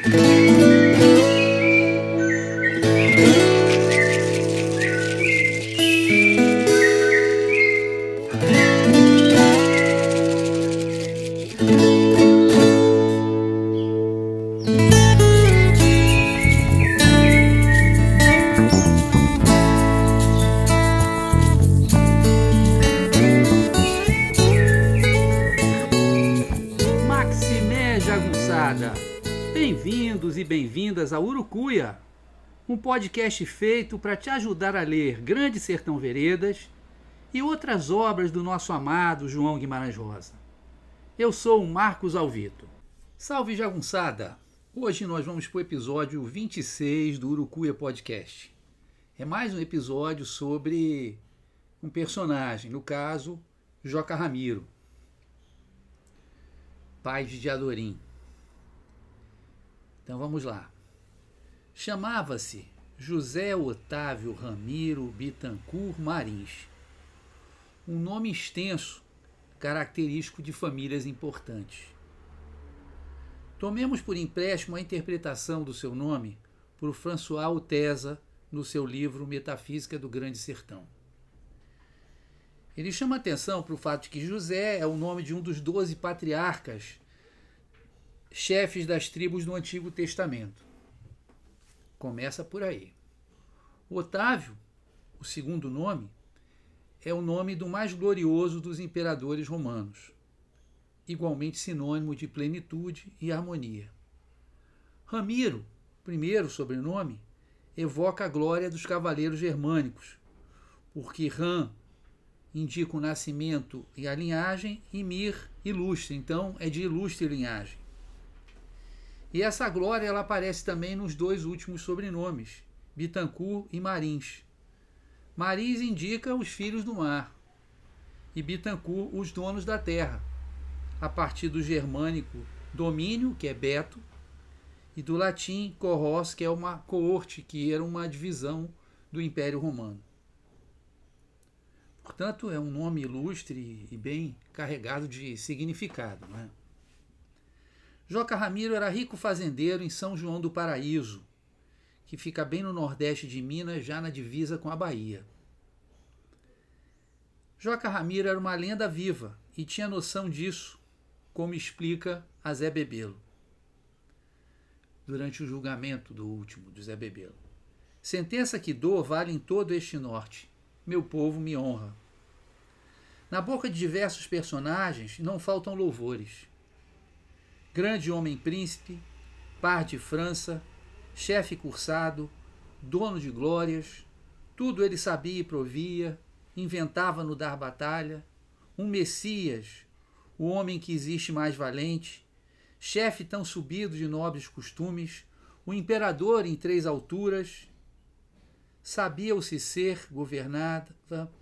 Bem-vindos podcast feito para te ajudar a ler Grande Sertão Veredas e outras obras do nosso amado João Guimarães Rosa. Eu sou o Marcos Alvito. Salve jagunçada! Hoje nós vamos para o episódio 26 do Urucuia Podcast. É mais um episódio sobre um personagem, no caso, Joca Ramiro, pai de Diadorim. Então vamos lá. Chamava-se José Otávio Ramiro Bitancourt Marins. Um nome extenso, característico de famílias importantes. Tomemos por empréstimo a interpretação do seu nome por François Utesa no seu livro Metafísica do Grande Sertão. Ele chama atenção para o fato de que José é o nome de um dos doze patriarcas chefes das tribos do Antigo Testamento. Começa por aí. Otávio, o segundo nome, é o nome do mais glorioso dos imperadores romanos, igualmente sinônimo de plenitude e harmonia. Ramiro, primeiro sobrenome, evoca a glória dos cavaleiros germânicos, porque Ram indica o nascimento e a linhagem, e Mir, ilustre, então é de ilustre linhagem. E essa glória ela aparece também nos dois últimos sobrenomes, Bitancourt e Marins. Marins indica os filhos do mar e Bitancourt os donos da terra, a partir do germânico domínio, que é Beto, e do latim corros, que é uma coorte, que era uma divisão do Império Romano. Portanto, é um nome ilustre e bem carregado de significado. Não é? Joca Ramiro era rico fazendeiro em São João do Paraíso, que fica bem no nordeste de Minas, já na divisa com a Bahia. Joca Ramiro era uma lenda viva e tinha noção disso, como explica a Zé Bebelo durante o julgamento do último de Zé Bebelo. Sentença que dou vale em todo este norte. Meu povo me honra. Na boca de diversos personagens não faltam louvores grande homem príncipe, par de França, chefe cursado, dono de glórias, tudo ele sabia e provia, inventava no dar batalha, um Messias, o homem que existe mais valente, chefe tão subido de nobres costumes, o imperador em três alturas, sabia-o-se ser, governava,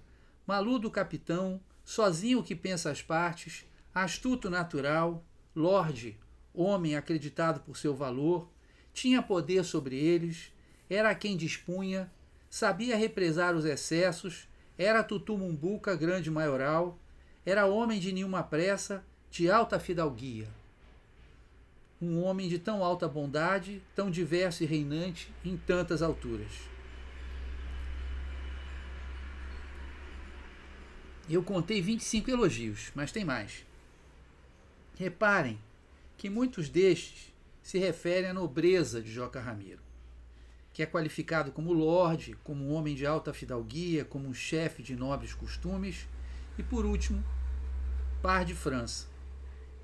maludo capitão, sozinho que pensa as partes, astuto natural, lorde, homem acreditado por seu valor, tinha poder sobre eles, era quem dispunha, sabia represar os excessos, era tutumumbuca grande maioral, era homem de nenhuma pressa, de alta fidalguia. Um homem de tão alta bondade, tão diverso e reinante em tantas alturas. Eu contei 25 elogios, mas tem mais. Reparem que muitos destes se referem à nobreza de Joca Ramiro, que é qualificado como lorde, como um homem de alta fidalguia, como um chefe de nobres costumes e, por último, par de França.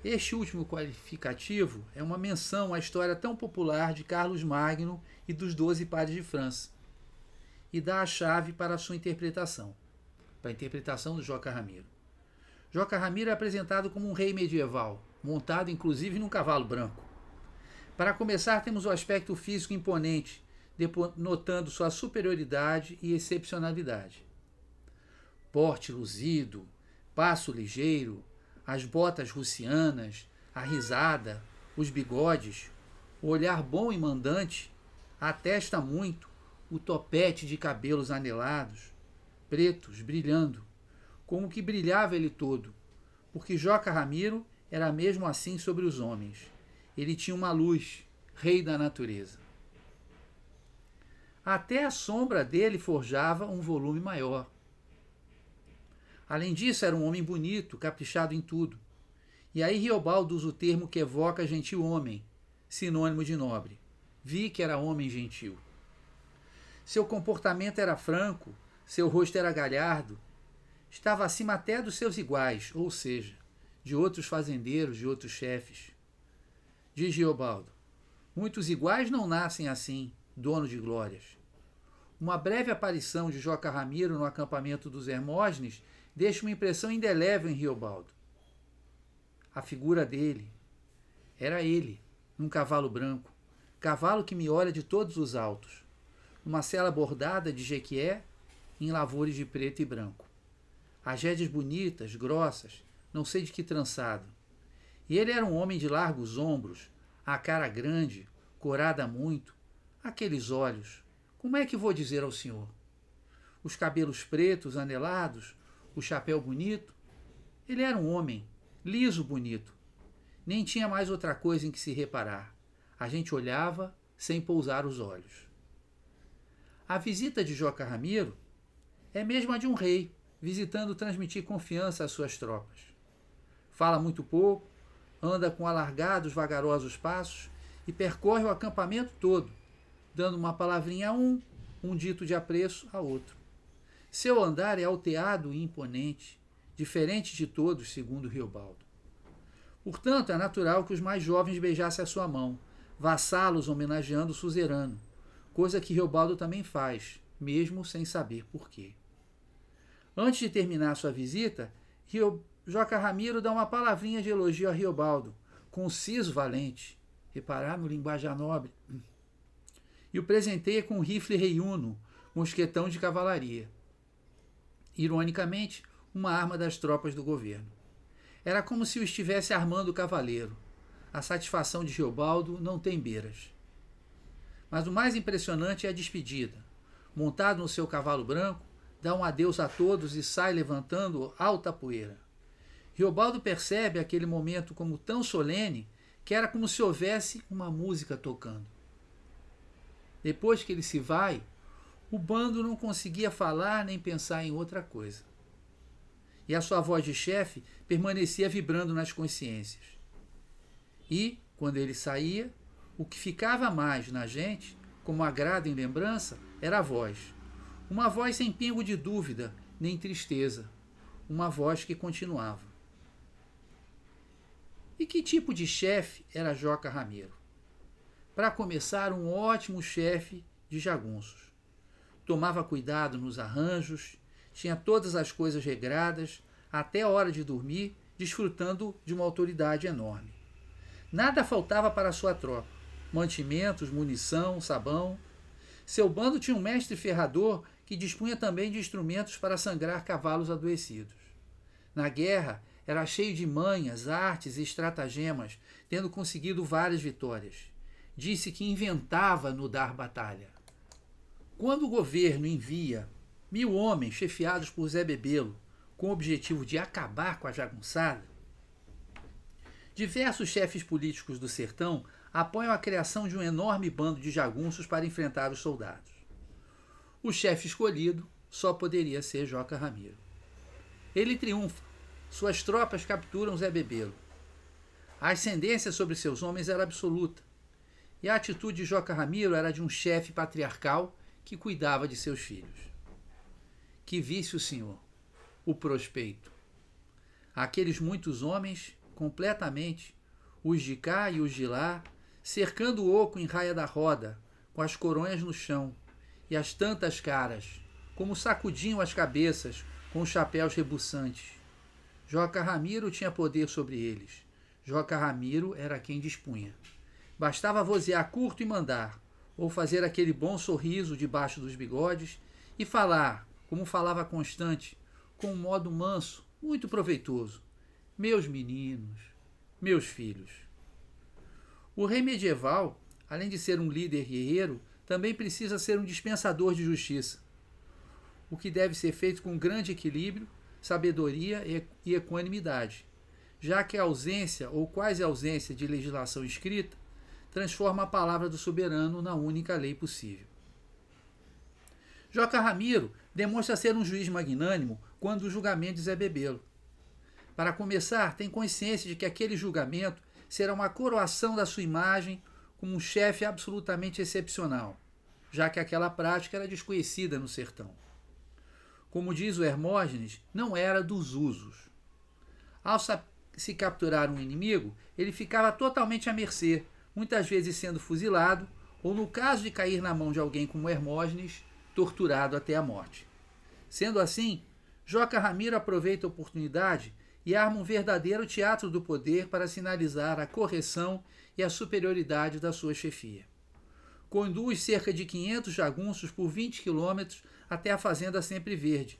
Este último qualificativo é uma menção à história tão popular de Carlos Magno e dos Doze Pares de França, e dá a chave para a sua interpretação, para a interpretação do Joca Ramiro. Joca Ramiro é apresentado como um rei medieval, montado inclusive num cavalo branco. Para começar, temos o aspecto físico imponente, notando sua superioridade e excepcionalidade. Porte luzido, passo ligeiro, as botas russianas, a risada, os bigodes, o olhar bom e mandante, a testa muito, o topete de cabelos anelados, pretos, brilhando, como que brilhava ele todo, porque Joca Ramiro era mesmo assim sobre os homens. Ele tinha uma luz, rei da natureza. Até a sombra dele forjava um volume maior. Além disso, era um homem bonito, caprichado em tudo. E aí Riobaldo usa o termo que evoca gentil homem, sinônimo de nobre. Vi que era homem gentil. Seu comportamento era franco, seu rosto era galhardo, estava acima até dos seus iguais, ou seja, de outros fazendeiros, de outros chefes. Diz Riobaldo: Muitos iguais não nascem assim, dono de glórias. Uma breve aparição de Joca Ramiro no acampamento dos Hermógenes deixa uma impressão indelével em Riobaldo. A figura dele era ele, num cavalo branco, cavalo que me olha de todos os altos, numa cela bordada de jequié em lavores de preto e branco. As rédeas bonitas, grossas, não sei de que trançado. E ele era um homem de largos ombros, a cara grande, corada muito, aqueles olhos. Como é que vou dizer ao senhor? Os cabelos pretos, anelados, o chapéu bonito. Ele era um homem, liso bonito. Nem tinha mais outra coisa em que se reparar. A gente olhava sem pousar os olhos. A visita de Joca Ramiro é mesmo a de um rei, visitando transmitir confiança às suas tropas. Fala muito pouco, anda com alargados, vagarosos passos e percorre o acampamento todo, dando uma palavrinha a um, um dito de apreço a outro. Seu andar é alteado e imponente, diferente de todos, segundo Riobaldo. Portanto, é natural que os mais jovens beijassem a sua mão, vassalos homenageando o suzerano, coisa que Riobaldo também faz, mesmo sem saber porquê. Antes de terminar sua visita, Rio... Joca Ramiro dá uma palavrinha de elogio a Riobaldo, conciso valente, reparar no linguajar nobre, e o presenteia com um rifle reiuno, mosquetão de cavalaria. Ironicamente, uma arma das tropas do governo. Era como se o estivesse armando o cavaleiro. A satisfação de Riobaldo não tem beiras. Mas o mais impressionante é a despedida. Montado no seu cavalo branco, dá um adeus a todos e sai levantando alta poeira. Riobaldo percebe aquele momento como tão solene que era como se houvesse uma música tocando. Depois que ele se vai, o bando não conseguia falar nem pensar em outra coisa. E a sua voz de chefe permanecia vibrando nas consciências. E, quando ele saía, o que ficava mais na gente, como agrado em lembrança, era a voz uma voz sem pingo de dúvida nem tristeza, uma voz que continuava. E que tipo de chefe era Joca Ramiro? Para começar, um ótimo chefe de jagunços. Tomava cuidado nos arranjos, tinha todas as coisas regradas, até a hora de dormir, desfrutando de uma autoridade enorme. Nada faltava para sua tropa: mantimentos, munição, sabão. Seu bando tinha um mestre ferrador que dispunha também de instrumentos para sangrar cavalos adoecidos. Na guerra, era cheio de manhas, artes e estratagemas, tendo conseguido várias vitórias. Disse que inventava no dar batalha. Quando o governo envia mil homens chefiados por Zé Bebelo com o objetivo de acabar com a jagunçada, diversos chefes políticos do sertão apoiam a criação de um enorme bando de jagunços para enfrentar os soldados. O chefe escolhido só poderia ser Joca Ramiro. Ele triunfa. Suas tropas capturam Zé Bebelo. A ascendência sobre seus homens era absoluta. E a atitude de Joca Ramiro era de um chefe patriarcal que cuidava de seus filhos. Que visse o senhor, o prospeito. Aqueles muitos homens, completamente, os de cá e os de lá, cercando o oco em raia da roda, com as coronhas no chão, e as tantas caras, como sacudiam as cabeças com os chapéus rebuçantes. Joca Ramiro tinha poder sobre eles. Joca Ramiro era quem dispunha. Bastava vozear curto e mandar, ou fazer aquele bom sorriso debaixo dos bigodes e falar, como falava Constante, com um modo manso, muito proveitoso. Meus meninos, meus filhos. O rei medieval, além de ser um líder guerreiro, também precisa ser um dispensador de justiça, o que deve ser feito com grande equilíbrio, sabedoria e equanimidade, já que a ausência ou quase ausência de legislação escrita transforma a palavra do soberano na única lei possível. Joca Ramiro demonstra ser um juiz magnânimo quando o julgamento de Zé Bebelo. Para começar, tem consciência de que aquele julgamento será uma coroação da sua imagem como um chefe absolutamente excepcional, já que aquela prática era desconhecida no sertão. Como diz o Hermógenes, não era dos usos. Ao se capturar um inimigo, ele ficava totalmente à mercê, muitas vezes sendo fuzilado, ou no caso de cair na mão de alguém como Hermógenes, torturado até a morte. Sendo assim, Joca Ramiro aproveita a oportunidade e arma um verdadeiro teatro do poder para sinalizar a correção e a superioridade da sua chefia. Conduz cerca de 500 jagunços por 20 quilômetros até a Fazenda Sempre Verde,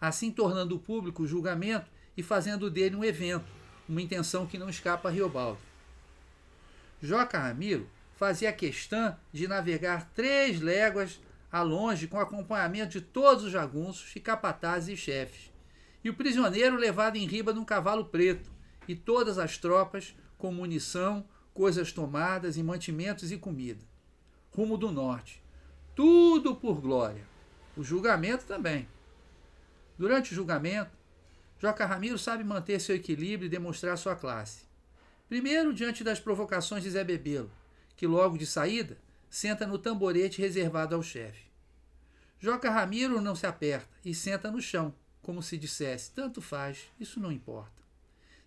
assim tornando público o julgamento e fazendo dele um evento, uma intenção que não escapa a Riobaldo. Joca Ramiro fazia questão de navegar três léguas a longe com acompanhamento de todos os jagunços e capatazes e chefes, e o prisioneiro levado em riba num cavalo preto, e todas as tropas com munição, coisas tomadas e mantimentos e comida. Rumo do norte. Tudo por glória. O julgamento também. Durante o julgamento, Joca Ramiro sabe manter seu equilíbrio e demonstrar sua classe. Primeiro, diante das provocações de Zé Bebelo, que logo de saída senta no tamborete reservado ao chefe. Joca Ramiro não se aperta e senta no chão, como se dissesse: tanto faz, isso não importa.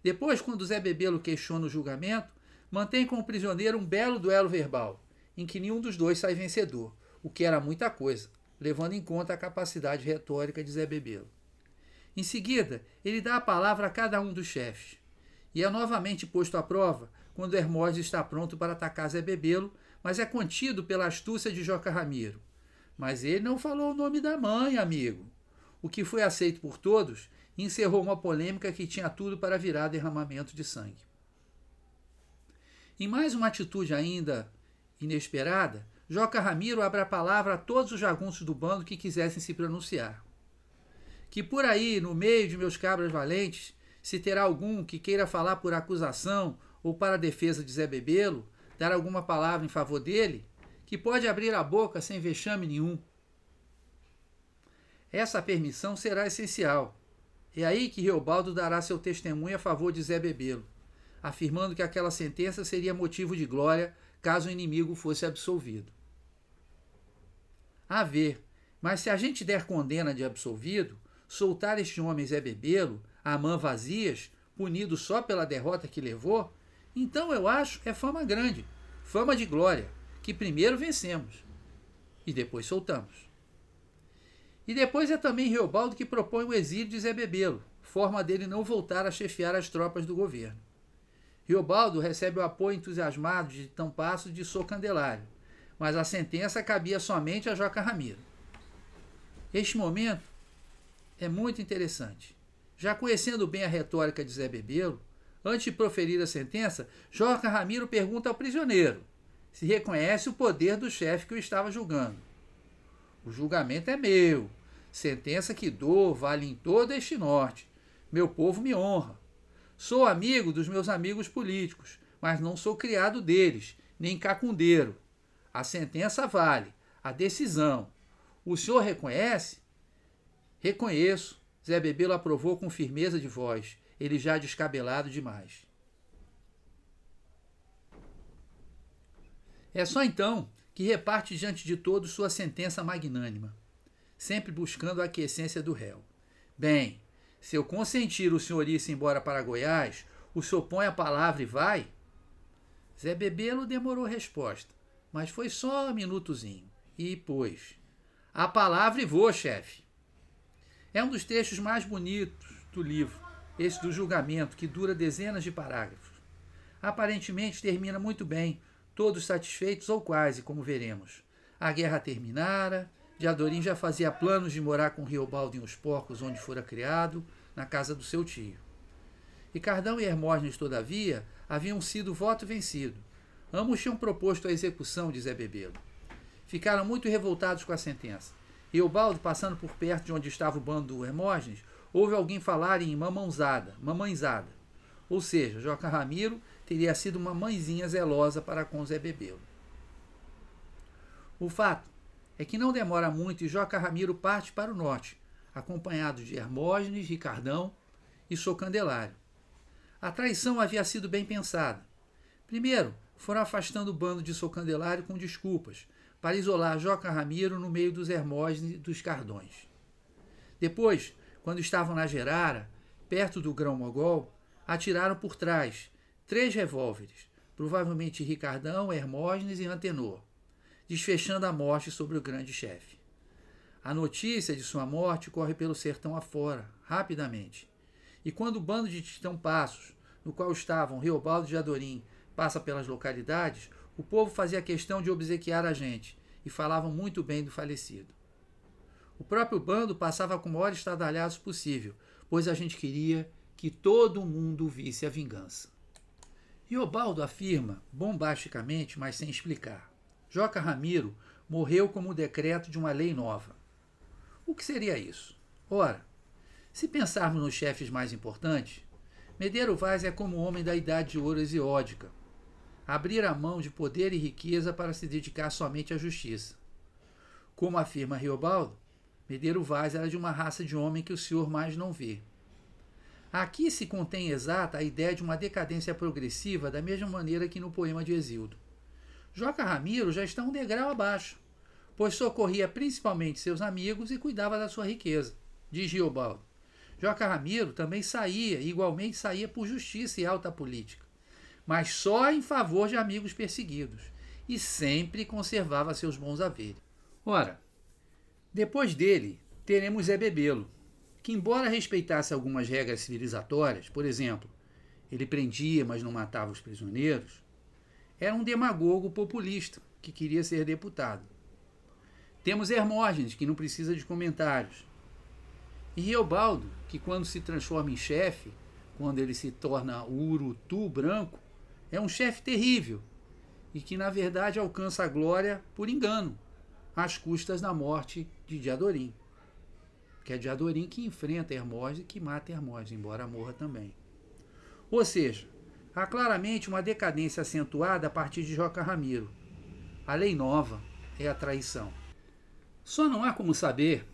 Depois, quando Zé Bebelo questiona o julgamento, mantém com o prisioneiro um belo duelo verbal, em que nenhum dos dois sai vencedor, o que era muita coisa, levando em conta a capacidade retórica de Zé Bebelo. Em seguida, ele dá a palavra a cada um dos chefes, e é novamente posto à prova quando Hermógenes está pronto para atacar Zé Bebelo, mas é contido pela astúcia de Joca Ramiro. Mas ele não falou o nome da mãe, amigo. O que foi aceito por todos encerrou uma polêmica que tinha tudo para virar derramamento de sangue. Em mais uma atitude ainda inesperada, Joca Ramiro abre a palavra a todos os jagunços do bando que quisessem se pronunciar. Que por aí, no meio de meus cabras valentes, se terá algum que queira falar por acusação ou para a defesa de Zé Bebelo, dar alguma palavra em favor dele, que pode abrir a boca sem vexame nenhum. Essa permissão será essencial. É aí que Reobaldo dará seu testemunho a favor de Zé Bebelo, afirmando que aquela sentença seria motivo de glória caso o inimigo fosse absolvido. A ver, mas se a gente der condena de absolvido, soltar este homem Zé Bebelo, a mão vazias, punido só pela derrota que levou, então eu acho é fama grande, fama de glória, que primeiro vencemos e depois soltamos. E depois é também Reobaldo que propõe o exílio de Zé Bebelo, forma dele não voltar a chefiar as tropas do governo. Riobaldo recebe o apoio entusiasmado de Tampasso de Sou Candelário, mas a sentença cabia somente a Joca Ramiro. Este momento é muito interessante. Já conhecendo bem a retórica de Zé Bebelo, Antes de proferir a sentença, Joca Ramiro pergunta ao prisioneiro se reconhece o poder do chefe que o estava julgando. O julgamento é meu. Sentença que dou vale em todo este norte. Meu povo me honra. Sou amigo dos meus amigos políticos, mas não sou criado deles, nem cacundeiro. A sentença vale, a decisão. O senhor reconhece? Reconheço. Zé Bebelo aprovou com firmeza de voz ele já descabelado demais. É só então que reparte diante de todos sua sentença magnânima, sempre buscando a aquiescência do réu. Bem, se eu consentir o senhor ir-se embora para Goiás, o senhor põe a palavra e vai? Zé Bebelo demorou resposta, mas foi só um minutozinho. E, pois, a palavra e vou, chefe. É um dos textos mais bonitos do livro esse do julgamento, que dura dezenas de parágrafos. Aparentemente termina muito bem, todos satisfeitos ou quase, como veremos. A guerra terminara, Diadorim já fazia planos de morar com Riobaldo em Os Porcos, onde fora criado, na casa do seu tio. Ricardão e Hermógenes, todavia, haviam sido voto vencido. Ambos tinham proposto a execução de Zé Bebelo. Ficaram muito revoltados com a sentença. Riobaldo, passando por perto de onde estava o bando do Hermógenes, houve alguém falar em mamãozada, mamãezada. Ou seja, Joca Ramiro teria sido uma mãezinha zelosa para com Zé Bebelo. O fato é que não demora muito e Joca Ramiro parte para o norte, acompanhado de Hermógenes, Ricardão e Socandelário. A traição havia sido bem pensada. Primeiro, foram afastando o bando de Socandelário com desculpas, para isolar Joca Ramiro no meio dos Hermógenes e dos Cardões. Depois, quando estavam na Gerara, perto do Grão-Mogol, atiraram por trás três revólveres, provavelmente Ricardão, Hermógenes e Antenor, desfechando a morte sobre o grande chefe. A notícia de sua morte corre pelo sertão afora, rapidamente. E quando o bando de Titão Passos, no qual estavam Riobaldo de Adorim, passa pelas localidades, o povo fazia questão de obsequiar a gente e falavam muito bem do falecido. O próprio bando passava com o maior estadalhaço possível, pois a gente queria que todo mundo visse a vingança. Riobaldo afirma, bombasticamente, mas sem explicar. Joca Ramiro morreu como decreto de uma lei nova. O que seria isso? Ora, se pensarmos nos chefes mais importantes, Medeiro Vaz é como o homem da idade de ouro exiódica, abrir a mão de poder e riqueza para se dedicar somente à justiça. Como afirma Riobaldo, Medeiro Vaz era de uma raça de homem que o senhor mais não vê. Aqui se contém exata a ideia de uma decadência progressiva, da mesma maneira que no poema de Exildo. Joca Ramiro já está um degrau abaixo, pois socorria principalmente seus amigos e cuidava da sua riqueza, diz Riobaldo. Joca Ramiro também saía, igualmente saía por justiça e alta política mas só em favor de amigos perseguidos, e sempre conservava seus bons haveres. Ora, depois dele, teremos Zé Bebelo, que, embora respeitasse algumas regras civilizatórias, por exemplo, ele prendia, mas não matava os prisioneiros, era um demagogo populista que queria ser deputado. Temos Hermógenes, que não precisa de comentários. E Riobaldo, que quando se transforma em chefe, quando ele se torna urutu branco, é um chefe terrível e que, na verdade, alcança a glória por engano, às custas da morte de Diadorim. Que é Diadorim que enfrenta Hermógenes e que mata Hermógenes, embora morra também. Ou seja, há claramente uma decadência acentuada a partir de Joca Ramiro. A lei nova é a traição. Só não há como saber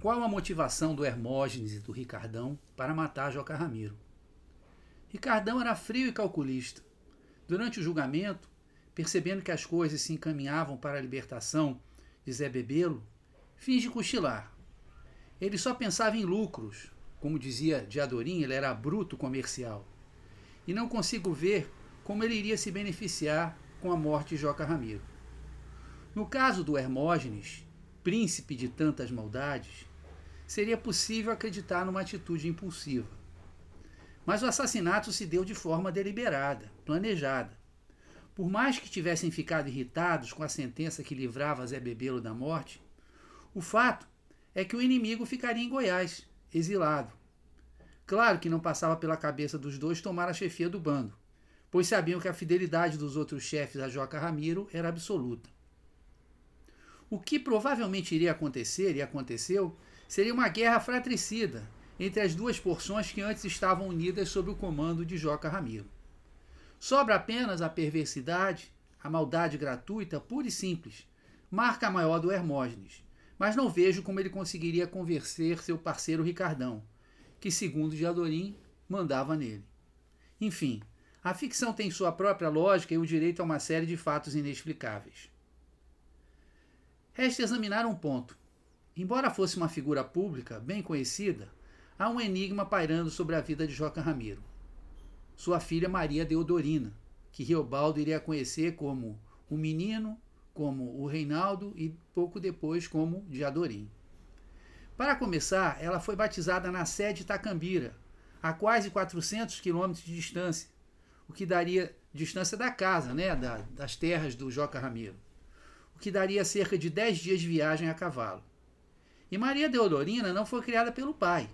qual a motivação do Hermógenes e do Ricardão para matar Joca Ramiro. Ricardão era frio e calculista. Durante o julgamento, percebendo que as coisas se encaminhavam para a libertação de Zé Bebelo, finge cochilar. Ele só pensava em lucros. Como dizia Diadorim, ele era bruto comercial. E não consigo ver como ele iria se beneficiar com a morte de Joca Ramiro. No caso do Hermógenes, príncipe de tantas maldades, seria possível acreditar numa atitude impulsiva. Mas o assassinato se deu de forma deliberada, planejada. Por mais que tivessem ficado irritados com a sentença que livrava Zé Bebelo da morte, o fato é que o inimigo ficaria em Goiás, exilado. Claro que não passava pela cabeça dos dois tomar a chefia do bando, pois sabiam que a fidelidade dos outros chefes a Joca Ramiro era absoluta. O que provavelmente iria acontecer, e aconteceu, seria uma guerra fratricida entre as duas porções que antes estavam unidas sob o comando de Joca Ramiro. Sobra apenas a perversidade, a maldade gratuita, pura e simples, marca maior do Hermógenes, mas não vejo como ele conseguiria convencer seu parceiro Ricardão, que, segundo Diadorim, mandava nele. Enfim, a ficção tem sua própria lógica e o direito a uma série de fatos inexplicáveis. Resta examinar um ponto. Embora fosse uma figura pública, bem conhecida, há um enigma pairando sobre a vida de Joca Ramiro. Sua filha Maria Deodorina, que Riobaldo iria conhecer como o menino, como o Reinaldo e pouco depois como Diadorim. Para começar, ela foi batizada na sede Tacambira, a quase 400 quilômetros de distância, o que daria distância da casa, né, da, das terras do Joca Ramiro, o que daria cerca de 10 dias de viagem a cavalo. E Maria Deodorina não foi criada pelo pai,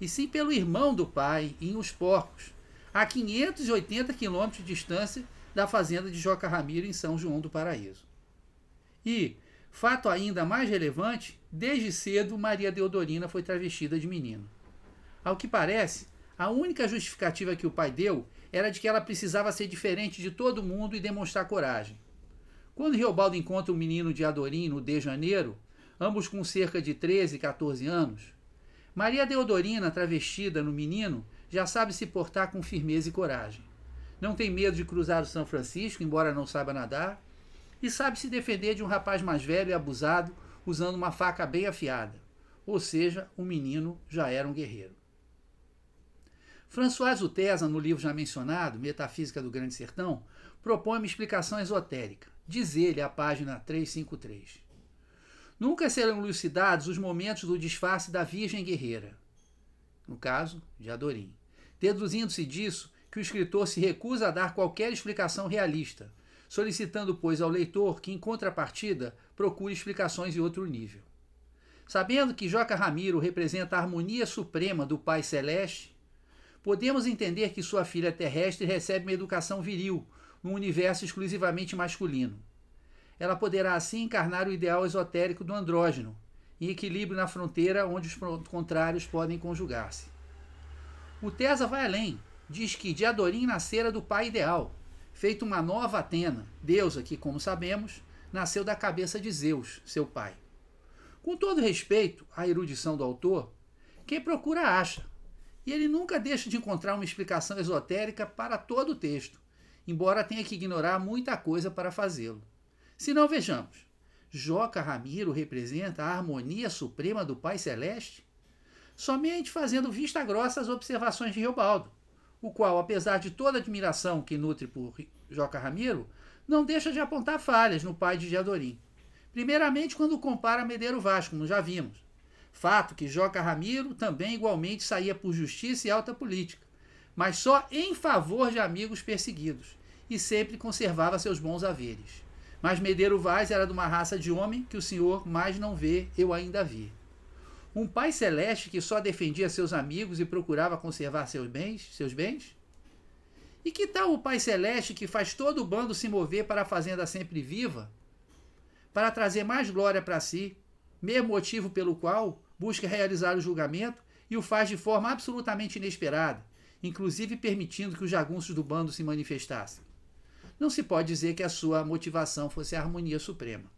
e sim pelo irmão do pai, em Os Porcos, a 580 quilômetros de distância da fazenda de Joca Ramiro, em São João do Paraíso. E, fato ainda mais relevante, desde cedo Maria Deodorina foi travestida de menino. Ao que parece, a única justificativa que o pai deu era de que ela precisava ser diferente de todo mundo e demonstrar coragem. Quando Riobaldo encontra o menino de Adorim no de Janeiro, ambos com cerca de 13 e 14 anos, Maria Deodorina, travestida no menino, já sabe se portar com firmeza e coragem. Não tem medo de cruzar o São Francisco, embora não saiba nadar, e sabe se defender de um rapaz mais velho e abusado usando uma faca bem afiada. Ou seja, o menino já era um guerreiro. François Utesa, no livro já mencionado, Metafísica do Grande Sertão, propõe uma explicação esotérica. Diz ele, a página 353. Nunca serão elucidados os momentos do disfarce da Virgem Guerreira, no caso de Adorim, deduzindo-se disso que o escritor se recusa a dar qualquer explicação realista, solicitando, pois, ao leitor que, em contrapartida, procure explicações em outro nível. Sabendo que Joca Ramiro representa a harmonia suprema do Pai Celeste, podemos entender que sua filha terrestre recebe uma educação viril, num universo exclusivamente masculino ela poderá assim encarnar o ideal esotérico do andrógeno, em equilíbrio na fronteira onde os contrários podem conjugar-se. O Tesa vai além, diz que de Adorim nascera do pai ideal, feito uma nova Atena, deusa que, como sabemos, nasceu da cabeça de Zeus, seu pai. Com todo respeito à erudição do autor, quem procura acha, e ele nunca deixa de encontrar uma explicação esotérica para todo o texto, embora tenha que ignorar muita coisa para fazê-lo. Se não, vejamos. Joca Ramiro representa a harmonia suprema do Pai Celeste? Somente fazendo vista grossa às observações de Riobaldo, o qual, apesar de toda a admiração que nutre por Joca Ramiro, não deixa de apontar falhas no pai de Diadorim. Primeiramente, quando compara Medeiro Vasco, como já vimos. Fato que Joca Ramiro também igualmente saía por justiça e alta política, mas só em favor de amigos perseguidos, e sempre conservava seus bons haveres. Mas Medeiro Vaz era de uma raça de homem que o senhor mais não vê, eu ainda vi. Um pai celeste que só defendia seus amigos e procurava conservar seus bens, seus bens? E que tal o pai celeste que faz todo o bando se mover para a fazenda sempre viva, para trazer mais glória para si, mesmo motivo pelo qual busca realizar o julgamento e o faz de forma absolutamente inesperada, inclusive permitindo que os jagunços do bando se manifestassem? Não se pode dizer que a sua motivação fosse a harmonia suprema.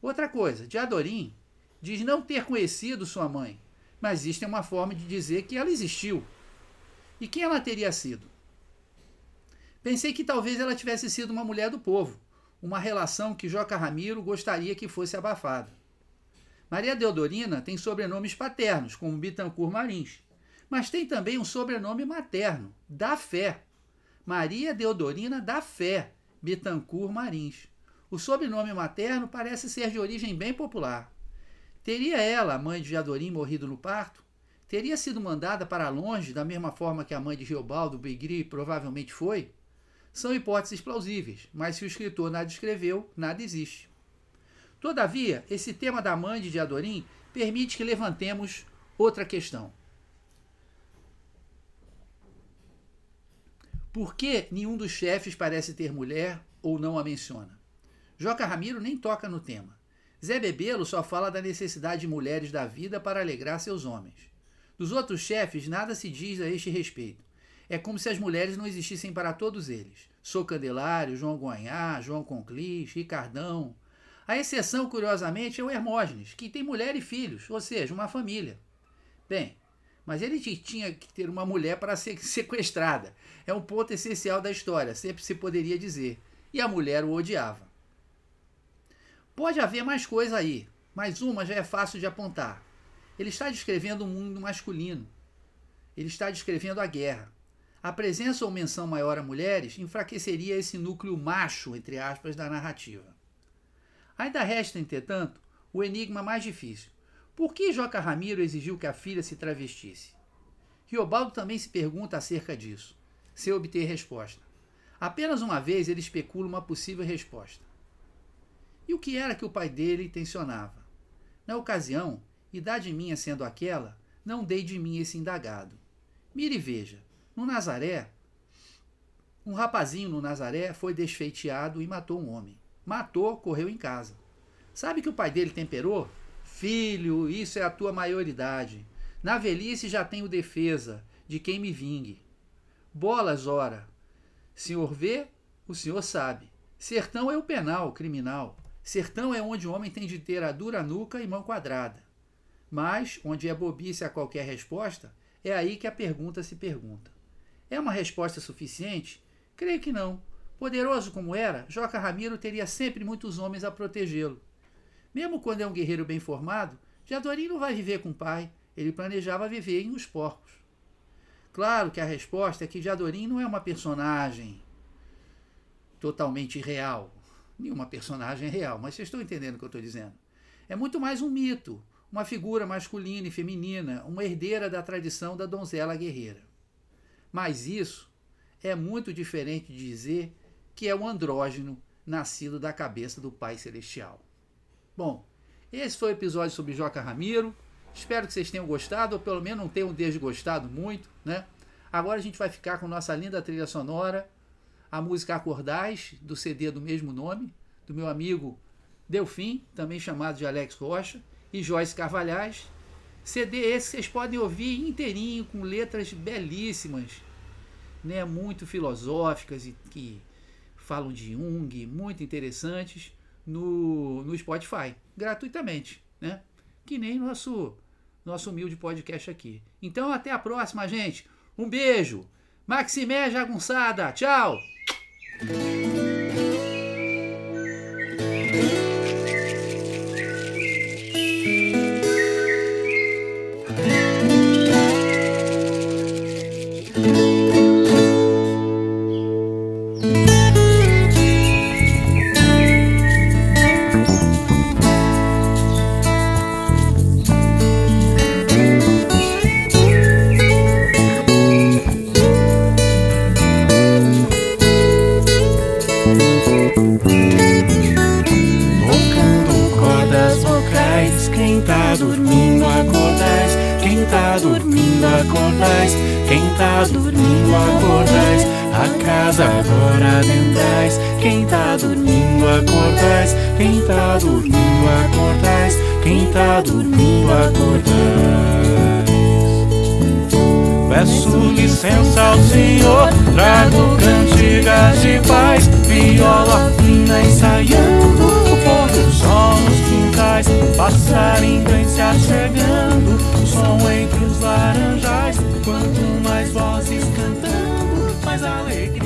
Outra coisa, Diadorim diz não ter conhecido sua mãe, mas isto é uma forma de dizer que ela existiu. E quem ela teria sido? Pensei que talvez ela tivesse sido uma mulher do povo, uma relação que Joca Ramiro gostaria que fosse abafada. Maria Deodorina tem sobrenomes paternos, como Bitancourt Marins, mas tem também um sobrenome materno, da Fé, Maria Deodorina da Fé, Bitancourt Marins. O sobrenome materno parece ser de origem bem popular. Teria ela, a mãe de Jadorim, morrido no parto? Teria sido mandada para longe, da mesma forma que a mãe de Riobaldo Begri provavelmente foi? São hipóteses plausíveis, mas se o escritor nada escreveu, nada existe. Todavia, esse tema da mãe de Diadorim permite que levantemos outra questão. Por que nenhum dos chefes parece ter mulher ou não a menciona? Joca Ramiro nem toca no tema. Zé Bebelo só fala da necessidade de mulheres da vida para alegrar seus homens. Dos outros chefes, nada se diz a este respeito. É como se as mulheres não existissem para todos eles. Sou Candelário, João Guanhá, João Conclis, Ricardão. A exceção, curiosamente, é o Hermógenes, que tem mulher e filhos, ou seja, uma família. Bem, mas ele tinha que ter uma mulher para ser sequestrada. É um ponto essencial da história, sempre se poderia dizer. E a mulher o odiava. Pode haver mais coisa aí, mas uma já é fácil de apontar. Ele está descrevendo um mundo masculino. Ele está descrevendo a guerra. A presença ou menção maior a mulheres enfraqueceria esse núcleo macho, entre aspas, da narrativa. Ainda resta, entretanto, o enigma mais difícil. Por que Joca Ramiro exigiu que a filha se travestisse? Riobaldo também se pergunta acerca disso, sem obter resposta. Apenas uma vez ele especula uma possível resposta. E o que era que o pai dele intencionava? Na ocasião, idade minha sendo aquela, não dei de mim esse indagado. Mire e veja, no Nazaré, um rapazinho no Nazaré foi desfeiteado e matou um homem. Matou, correu em casa. Sabe que o pai dele temperou? Filho, isso é a tua maioridade. Na velhice já tenho defesa de quem me vingue. Bolas, ora. Senhor vê, o senhor sabe. Sertão é o penal, criminal. Sertão é onde o homem tem de ter a dura nuca e mão quadrada. Mas, onde é bobice a qualquer resposta, é aí que a pergunta se pergunta. É uma resposta suficiente? Creio que não. Poderoso como era, Joca Ramiro teria sempre muitos homens a protegê-lo. Mesmo quando é um guerreiro bem formado, Jadorim não vai viver com o pai, ele planejava viver em Os Porcos. Claro que a resposta é que Jadorim não é uma personagem totalmente real. Nenhuma personagem real, mas vocês estão entendendo o que eu estou dizendo. É muito mais um mito, uma figura masculina e feminina, uma herdeira da tradição da donzela guerreira. Mas isso é muito diferente de dizer que é um andrógeno nascido da cabeça do Pai Celestial. Bom, esse foi o episódio sobre Joca Ramiro. Espero que vocês tenham gostado, ou pelo menos não tenham desgostado muito, né? Agora a gente vai ficar com nossa linda trilha sonora, a música Acordais, do CD do mesmo nome, do meu amigo Delfim, também chamado de Alex Rocha, e Joyce Carvalhais. CD esse vocês podem ouvir inteirinho, com letras belíssimas, né? muito filosóficas e que falam de Jung, muito interessantes, no, no Spotify, gratuitamente, né? Que nem nosso, nosso humilde podcast aqui. Então, até a próxima, gente. Um beijo. Maximé Jagunçada. Tchau. Tá dormindo acordais, a casa agora dentrais, quem tá dormindo acordais, quem tá dormindo acordais, quem tá dormindo acordais. Peço licença ao Senhor, trago cantigas de paz, viola fina ensaiando, o pôr do sol nos quintais, passarinho se achegando. mas a alegria.